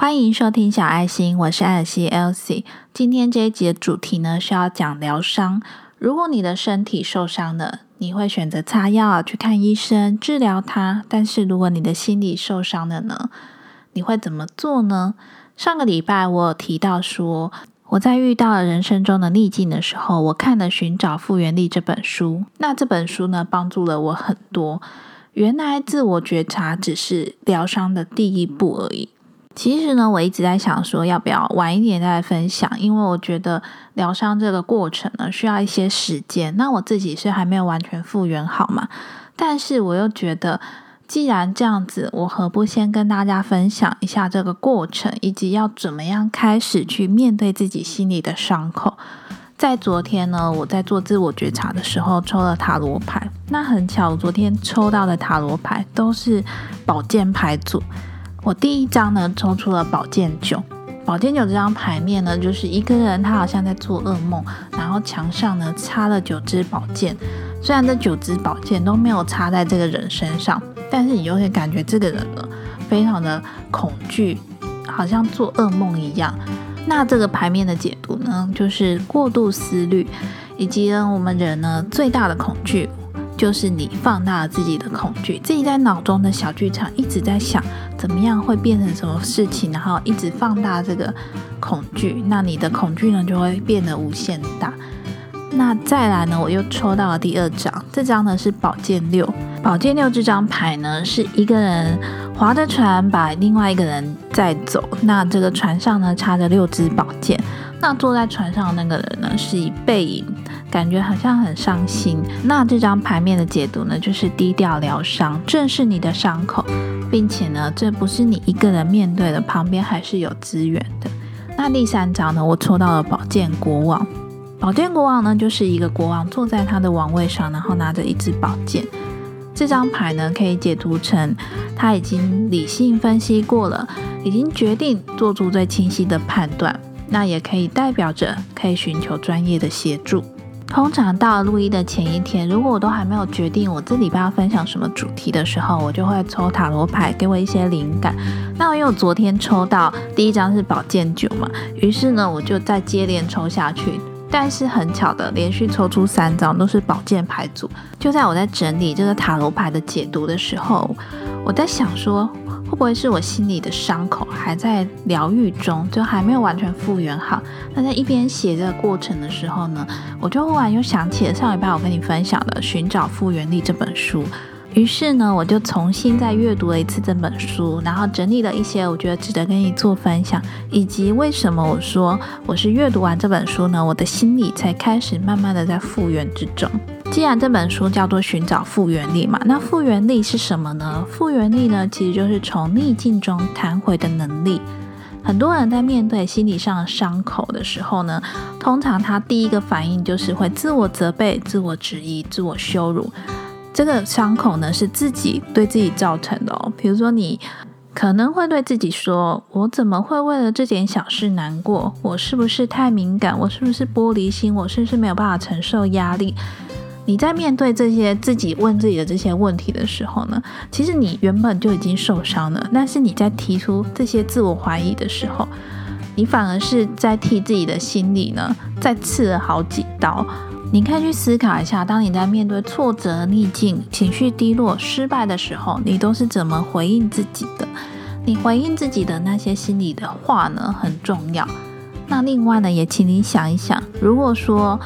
欢迎收听小爱心，我是艾尔西 Elsie。今天这一集的主题呢是要讲疗伤。如果你的身体受伤了，你会选择擦药去看医生治疗它；但是如果你的心理受伤了呢，你会怎么做呢？上个礼拜我有提到说，我在遇到了人生中的逆境的时候，我看了《寻找复原力》这本书。那这本书呢，帮助了我很多。原来自我觉察只是疗伤的第一步而已。其实呢，我一直在想说，要不要晚一点再分享？因为我觉得疗伤这个过程呢，需要一些时间。那我自己是还没有完全复原好嘛？但是我又觉得，既然这样子，我何不先跟大家分享一下这个过程，以及要怎么样开始去面对自己心里的伤口？在昨天呢，我在做自我觉察的时候抽了塔罗牌。那很巧，昨天抽到的塔罗牌都是宝剑牌组。我第一张呢抽出了宝剑九，宝剑九这张牌面呢，就是一个人他好像在做噩梦，然后墙上呢插了九支宝剑，虽然这九支宝剑都没有插在这个人身上，但是你就会感觉这个人呢非常的恐惧，好像做噩梦一样。那这个牌面的解读呢，就是过度思虑，以及呢我们人呢最大的恐惧。就是你放大了自己的恐惧，自己在脑中的小剧场一直在想怎么样会变成什么事情，然后一直放大这个恐惧，那你的恐惧呢就会变得无限大。那再来呢，我又抽到了第二张，这张呢是宝剑六，宝剑六这张牌呢是一个人划着船把另外一个人载走，那这个船上呢插着六支宝剑，那坐在船上的那个人呢是以背影。感觉好像很伤心。那这张牌面的解读呢，就是低调疗伤，正视你的伤口，并且呢，这不是你一个人面对的，旁边还是有资源的。那第三张呢，我抽到了宝剑国王。宝剑国王呢，就是一个国王坐在他的王位上，然后拿着一支宝剑。这张牌呢，可以解读成他已经理性分析过了，已经决定做出最清晰的判断。那也可以代表着可以寻求专业的协助。通常到录音的前一天，如果我都还没有决定我这礼拜要分享什么主题的时候，我就会抽塔罗牌给我一些灵感。那因为我昨天抽到第一张是宝剑九嘛，于是呢我就再接连抽下去。但是很巧的，连续抽出三张都是宝剑牌组。就在我在整理这个塔罗牌的解读的时候，我在想说。会不会是我心里的伤口还在疗愈中，就还没有完全复原好？那在一边写这个过程的时候呢，我就忽然又想起了上礼拜我跟你分享的《寻找复原力》这本书。于是呢，我就重新再阅读了一次这本书，然后整理了一些我觉得值得跟你做分享，以及为什么我说我是阅读完这本书呢，我的心里才开始慢慢的在复原之中。既然这本书叫做寻找复原力嘛，那复原力是什么呢？复原力呢，其实就是从逆境中弹回的能力。很多人在面对心理上的伤口的时候呢，通常他第一个反应就是会自我责备、自我质疑、自我羞辱。这个伤口呢，是自己对自己造成的哦。比如说，你可能会对自己说：“我怎么会为了这点小事难过？我是不是太敏感？我是不是玻璃心？我是不是没有办法承受压力？”你在面对这些自己问自己的这些问题的时候呢，其实你原本就已经受伤了。但是你在提出这些自我怀疑的时候，你反而是在替自己的心里呢再刺了好几刀。你可以去思考一下，当你在面对挫折、逆境、情绪低落、失败的时候，你都是怎么回应自己的？你回应自己的那些心里的话呢，很重要。那另外呢，也请你想一想，如果说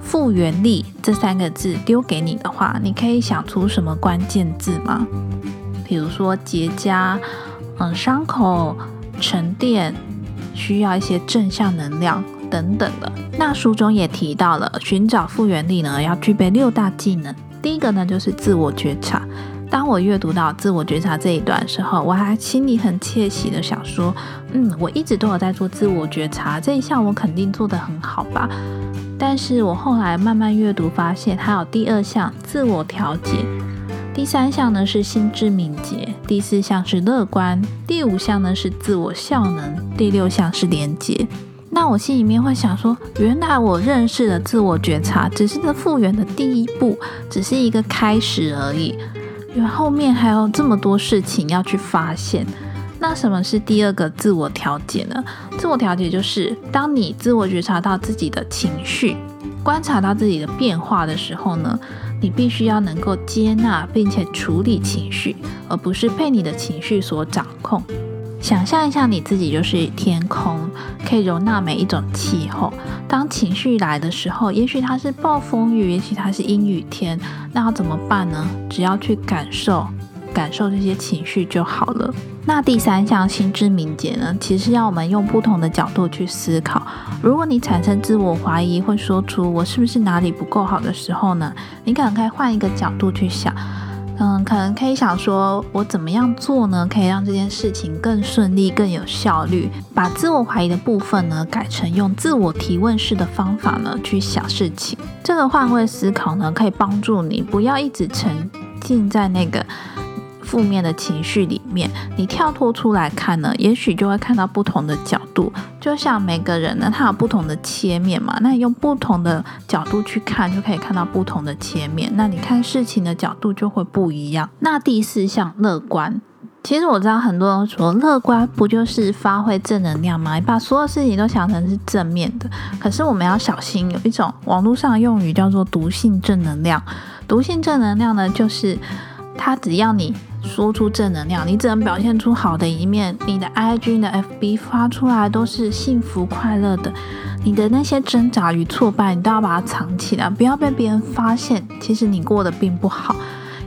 复原力这三个字丢给你的话，你可以想出什么关键字吗？比如说结痂，嗯，伤口沉淀，需要一些正向能量等等的。那书中也提到了，寻找复原力呢，要具备六大技能。第一个呢，就是自我觉察。当我阅读到自我觉察这一段时候，我还心里很窃喜的想说，嗯，我一直都有在做自我觉察这一项，我肯定做得很好吧。但是我后来慢慢阅读，发现还有第二项自我调节，第三项呢是心智敏捷，第四项是乐观，第五项呢是自我效能，第六项是连接。那我心里面会想说，原来我认识的自我觉察只是这复原的第一步，只是一个开始而已，因为后面还有这么多事情要去发现。那什么是第二个自我调节呢？自我调节就是当你自我觉察到自己的情绪，观察到自己的变化的时候呢，你必须要能够接纳并且处理情绪，而不是被你的情绪所掌控。想象一下，你自己就是天空，可以容纳每一种气候。当情绪来的时候，也许它是暴风雨，也许它是阴雨天，那要怎么办呢？只要去感受，感受这些情绪就好了。那第三项心知敏捷呢？其实要我们用不同的角度去思考。如果你产生自我怀疑，会说出我是不是哪里不够好的时候呢？你可能可以换一个角度去想。嗯，可能可以想说，我怎么样做呢，可以让这件事情更顺利、更有效率？把自我怀疑的部分呢，改成用自我提问式的方法呢，去想事情。这个换位思考呢，可以帮助你不要一直沉浸在那个。负面的情绪里面，你跳脱出来看呢，也许就会看到不同的角度。就像每个人呢，他有不同的切面嘛，那你用不同的角度去看，就可以看到不同的切面。那你看事情的角度就会不一样。那第四项乐观，其实我知道很多人说乐观不就是发挥正能量吗？你把所有事情都想成是正面的。可是我们要小心，有一种网络上用语叫做毒性正能量。毒性正能量呢，就是它只要你。说出正能量，你只能表现出好的一面。你的 IG、的 FB 发出来都是幸福快乐的，你的那些挣扎与挫败，你都要把它藏起来，不要被别人发现。其实你过得并不好，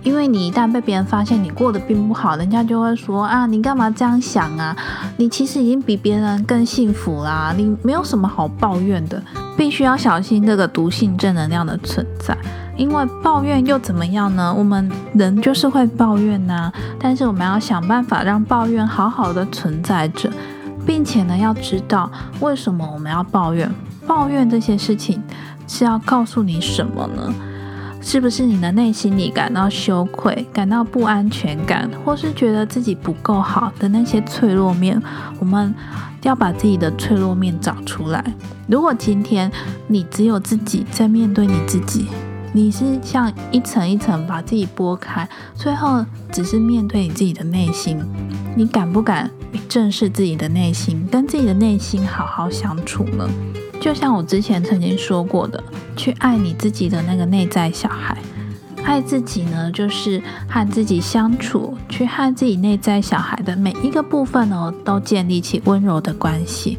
因为你一旦被别人发现你过得并不好，人家就会说啊，你干嘛这样想啊？你其实已经比别人更幸福啦，你没有什么好抱怨的。必须要小心这个毒性正能量的存在。因为抱怨又怎么样呢？我们人就是会抱怨呐，但是我们要想办法让抱怨好好的存在着，并且呢，要知道为什么我们要抱怨。抱怨这些事情是要告诉你什么呢？是不是你的内心里感到羞愧、感到不安全感，或是觉得自己不够好的那些脆弱面？我们要把自己的脆弱面找出来。如果今天你只有自己在面对你自己。你是像一层一层把自己剥开，最后只是面对你自己的内心。你敢不敢正视自己的内心，跟自己的内心好好相处呢？就像我之前曾经说过的，去爱你自己的那个内在小孩。爱自己呢，就是和自己相处，去和自己内在小孩的每一个部分呢，都建立起温柔的关系。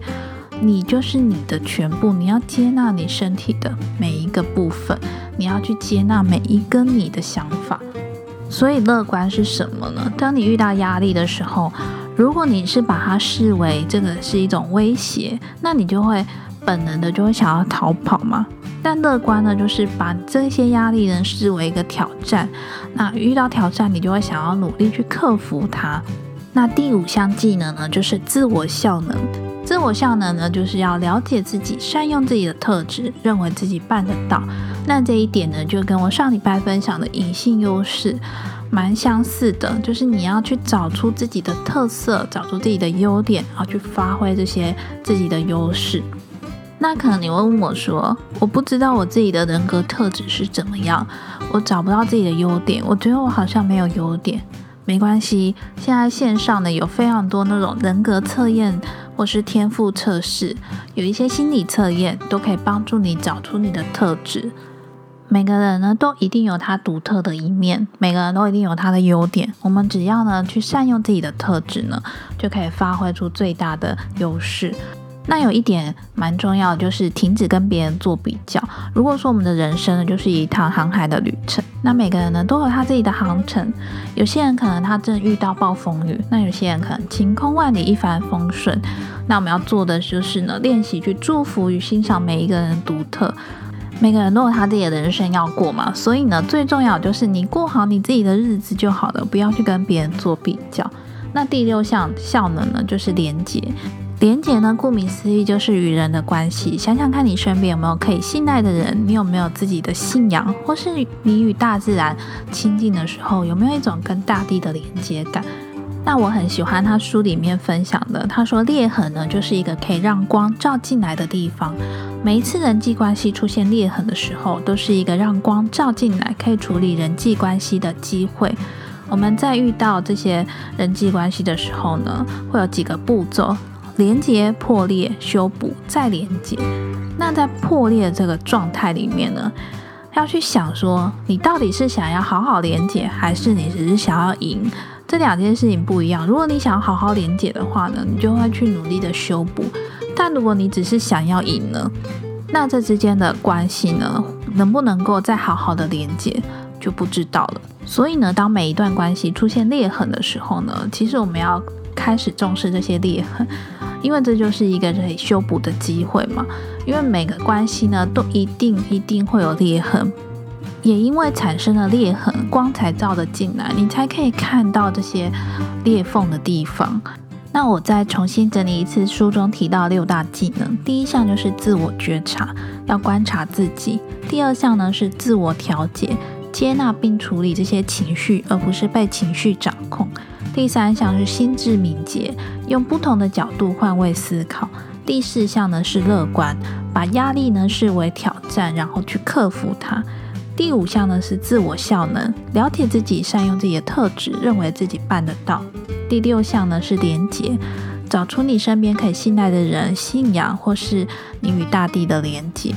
你就是你的全部，你要接纳你身体的每一个部分，你要去接纳每一个你的想法。所以乐观是什么呢？当你遇到压力的时候，如果你是把它视为这个是一种威胁，那你就会本能的就会想要逃跑嘛。但乐观呢，就是把这些压力呢视为一个挑战，那遇到挑战，你就会想要努力去克服它。那第五项技能呢，就是自我效能。自我效能呢，就是要了解自己，善用自己的特质，认为自己办得到。那这一点呢，就跟我上礼拜分享的隐性优势蛮相似的，就是你要去找出自己的特色，找出自己的优点，然后去发挥这些自己的优势。那可能你会问我说，我不知道我自己的人格特质是怎么样，我找不到自己的优点，我觉得我好像没有优点。没关系，现在线上呢有非常多那种人格测验。或是天赋测试，有一些心理测验都可以帮助你找出你的特质。每个人呢都一定有他独特的一面，每个人都一定有他的优点。我们只要呢去善用自己的特质呢，就可以发挥出最大的优势。那有一点蛮重要，就是停止跟别人做比较。如果说我们的人生呢，就是一趟航海的旅程，那每个人呢都有他自己的航程。有些人可能他正遇到暴风雨，那有些人可能晴空万里，一帆风顺。那我们要做的就是呢，练习去祝福与欣赏每一个人独特。每个人都有他自己的人生要过嘛，所以呢，最重要就是你过好你自己的日子就好了，不要去跟别人做比较。那第六项效能呢，就是连接。连接呢，顾名思义就是与人的关系。想想看你身边有没有可以信赖的人，你有没有自己的信仰，或是你与大自然亲近的时候，有没有一种跟大地的连接感？那我很喜欢他书里面分享的，他说裂痕呢，就是一个可以让光照进来的地方。每一次人际关系出现裂痕的时候，都是一个让光照进来，可以处理人际关系的机会。我们在遇到这些人际关系的时候呢，会有几个步骤：连接、破裂、修补、再连接。那在破裂这个状态里面呢，要去想说，你到底是想要好好连接，还是你只是想要赢？这两件事情不一样。如果你想要好好连接的话呢，你就会去努力的修补；但如果你只是想要赢呢，那这之间的关系呢，能不能够再好好的连接，就不知道了。所以呢，当每一段关系出现裂痕的时候呢，其实我们要开始重视这些裂痕，因为这就是一个可以修补的机会嘛。因为每个关系呢，都一定一定会有裂痕，也因为产生了裂痕，光才照得进来，你才可以看到这些裂缝的地方。那我再重新整理一次书中提到六大技能，第一项就是自我觉察，要观察自己；第二项呢是自我调节。接纳并处理这些情绪，而不是被情绪掌控。第三项是心智敏捷，用不同的角度换位思考。第四项呢是乐观，把压力呢视为挑战，然后去克服它。第五项呢是自我效能，了解自己，善用自己的特质，认为自己办得到。第六项呢是连结，找出你身边可以信赖的人、信仰，或是你与大地的连结。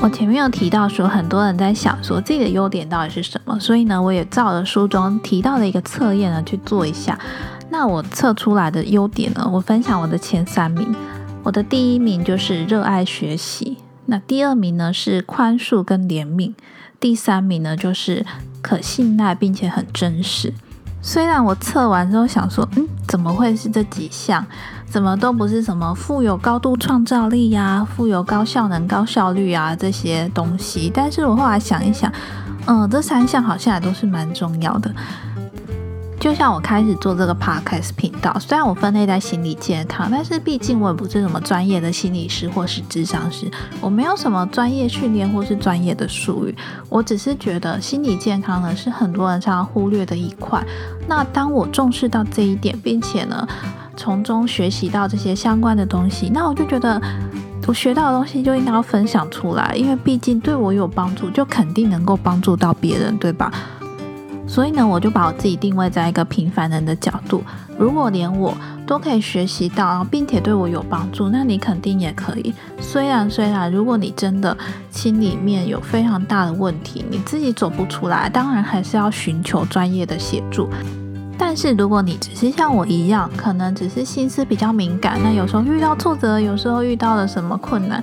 我前面有提到说，很多人在想说自己的优点到底是什么，所以呢，我也照着书中提到的一个测验呢去做一下。那我测出来的优点呢，我分享我的前三名。我的第一名就是热爱学习，那第二名呢是宽恕跟怜悯，第三名呢就是可信赖并且很真实。虽然我测完之后想说，嗯，怎么会是这几项？怎么都不是什么富有高度创造力呀、富有高效能、高效率啊这些东西。但是我后来想一想，嗯，这三项好像也都是蛮重要的。就像我开始做这个 podcast 频道，虽然我分类在心理健康，但是毕竟我也不是什么专业的心理师或是智商师，我没有什么专业训练或是专业的术语。我只是觉得心理健康呢是很多人常常忽略的一块。那当我重视到这一点，并且呢从中学习到这些相关的东西，那我就觉得我学到的东西就应该要分享出来，因为毕竟对我有帮助，就肯定能够帮助到别人，对吧？所以呢，我就把我自己定位在一个平凡人的角度。如果连我都可以学习到，并且对我有帮助，那你肯定也可以。虽然虽然，如果你真的心里面有非常大的问题，你自己走不出来，当然还是要寻求专业的协助。但是如果你只是像我一样，可能只是心思比较敏感，那有时候遇到挫折，有时候遇到了什么困难。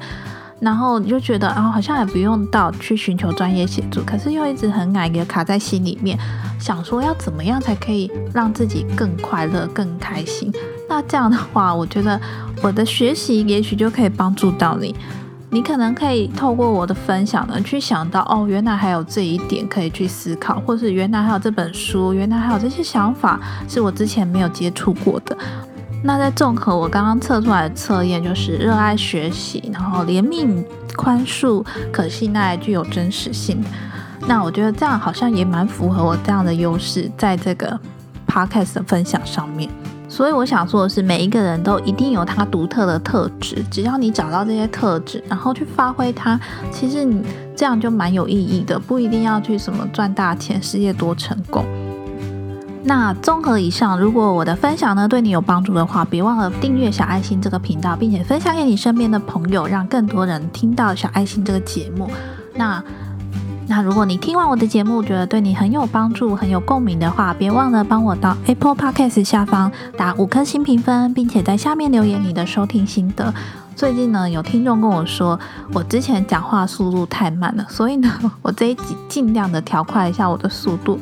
然后你就觉得啊，好像也不用到去寻求专业协助，可是又一直很矮，也卡在心里面，想说要怎么样才可以让自己更快乐、更开心。那这样的话，我觉得我的学习也许就可以帮助到你。你可能可以透过我的分享呢，去想到哦，原来还有这一点可以去思考，或是原来还有这本书，原来还有这些想法是我之前没有接触过的。那在综合我刚刚测出来的测验，就是热爱学习，然后怜悯、宽恕、可信赖、具有真实性。那我觉得这样好像也蛮符合我这样的优势，在这个 podcast 的分享上面。所以我想说的是，每一个人都一定有他独特的特质，只要你找到这些特质，然后去发挥它，其实你这样就蛮有意义的，不一定要去什么赚大钱、事业多成功。那综合以上，如果我的分享呢对你有帮助的话，别忘了订阅小爱心这个频道，并且分享给你身边的朋友，让更多人听到小爱心这个节目。那那如果你听完我的节目，觉得对你很有帮助、很有共鸣的话，别忘了帮我到 Apple Podcast 下方打五颗星评分，并且在下面留言你的收听心得。最近呢，有听众跟我说，我之前讲话速度太慢了，所以呢，我这一集尽量的调快一下我的速度。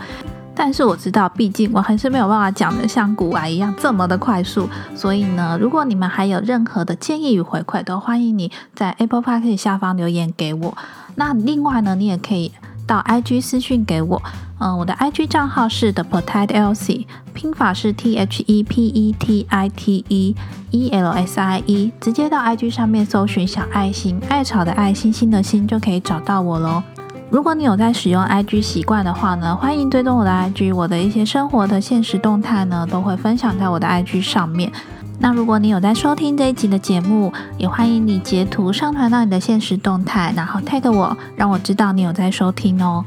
但是我知道，毕竟我还是没有办法讲的像古玩一样这么的快速。所以呢，如果你们还有任何的建议与回馈，都欢迎你在 Apple Park 下方留言给我。那另外呢，你也可以到 IG 私讯给我。嗯，我的 IG 账号是 The Petite Elsie，拼法是 T H E P E T I T E E L S I E，直接到 IG 上面搜寻小爱心，爱草的爱，星星的心，就可以找到我喽。如果你有在使用 IG 习惯的话呢，欢迎追踪我的 IG，我的一些生活的现实动态呢，都会分享在我的 IG 上面。那如果你有在收听这一集的节目，也欢迎你截图上传到你的现实动态，然后 tag 我，让我知道你有在收听哦。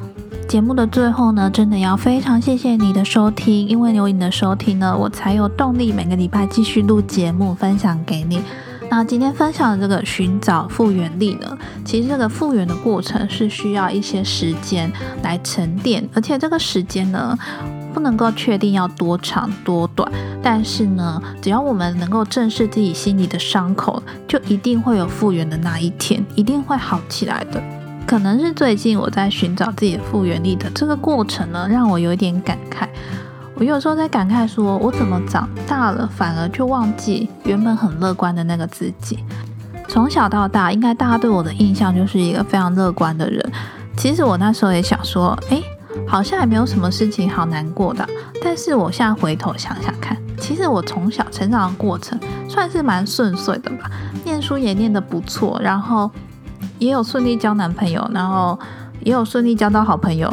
节目的最后呢，真的要非常谢谢你的收听，因为有你的收听呢，我才有动力每个礼拜继续录节目分享给你。那今天分享的这个寻找复原力呢，其实这个复原的过程是需要一些时间来沉淀，而且这个时间呢，不能够确定要多长多短，但是呢，只要我们能够正视自己心里的伤口，就一定会有复原的那一天，一定会好起来的。可能是最近我在寻找自己的复原力的这个过程呢，让我有一点感慨。我有时候在感慨，说我怎么长大了，反而就忘记原本很乐观的那个自己。从小到大，应该大家对我的印象就是一个非常乐观的人。其实我那时候也想说，哎，好像也没有什么事情好难过的。但是我现在回头想想看，其实我从小成长的过程算是蛮顺遂的吧，念书也念得不错，然后也有顺利交男朋友，然后也有顺利交到好朋友。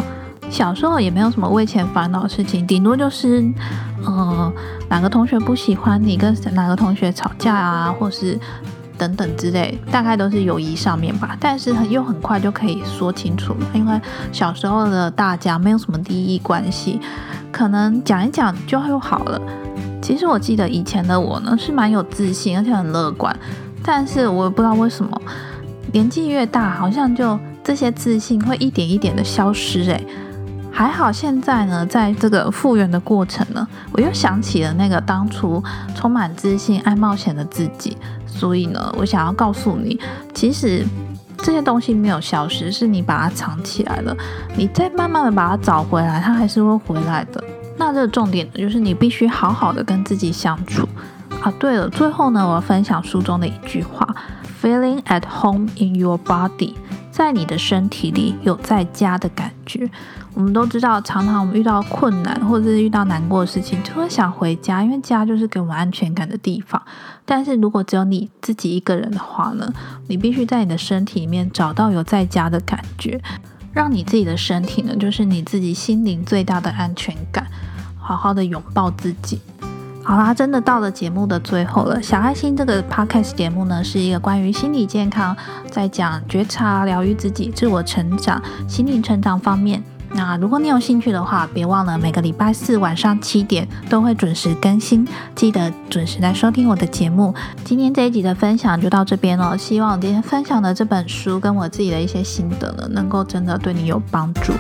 小时候也没有什么为钱烦恼的事情，顶多就是，呃，哪个同学不喜欢你，跟哪个同学吵架啊，或是等等之类，大概都是友谊上面吧。但是又很快就可以说清楚了，因为小时候的大家没有什么利益关系，可能讲一讲就又好了。其实我记得以前的我呢，是蛮有自信，而且很乐观，但是我也不知道为什么，年纪越大，好像就这些自信会一点一点的消失，诶。还好，现在呢，在这个复原的过程呢，我又想起了那个当初充满自信、爱冒险的自己。所以呢，我想要告诉你，其实这些东西没有消失，是你把它藏起来了。你再慢慢的把它找回来，它还是会回来的。那这个重点呢，就是你必须好好的跟自己相处啊。对了，最后呢，我要分享书中的一句话：“Feeling at home in your body。”在你的身体里有在家的感觉。我们都知道，常常我们遇到困难或者是遇到难过的事情，就会想回家，因为家就是给我们安全感的地方。但是如果只有你自己一个人的话呢，你必须在你的身体里面找到有在家的感觉，让你自己的身体呢，就是你自己心灵最大的安全感，好好的拥抱自己。好啦，真的到了节目的最后了。小爱心这个 podcast 节目呢，是一个关于心理健康，在讲觉察、疗愈自己、自我成长、心灵成长方面。那如果你有兴趣的话，别忘了每个礼拜四晚上七点都会准时更新，记得准时来收听我的节目。今天这一集的分享就到这边了，希望今天分享的这本书跟我自己的一些心得呢，能够真的对你有帮助。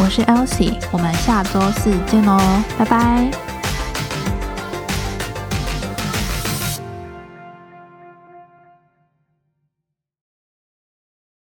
我是 Elsie，我们下周四见喽，拜拜。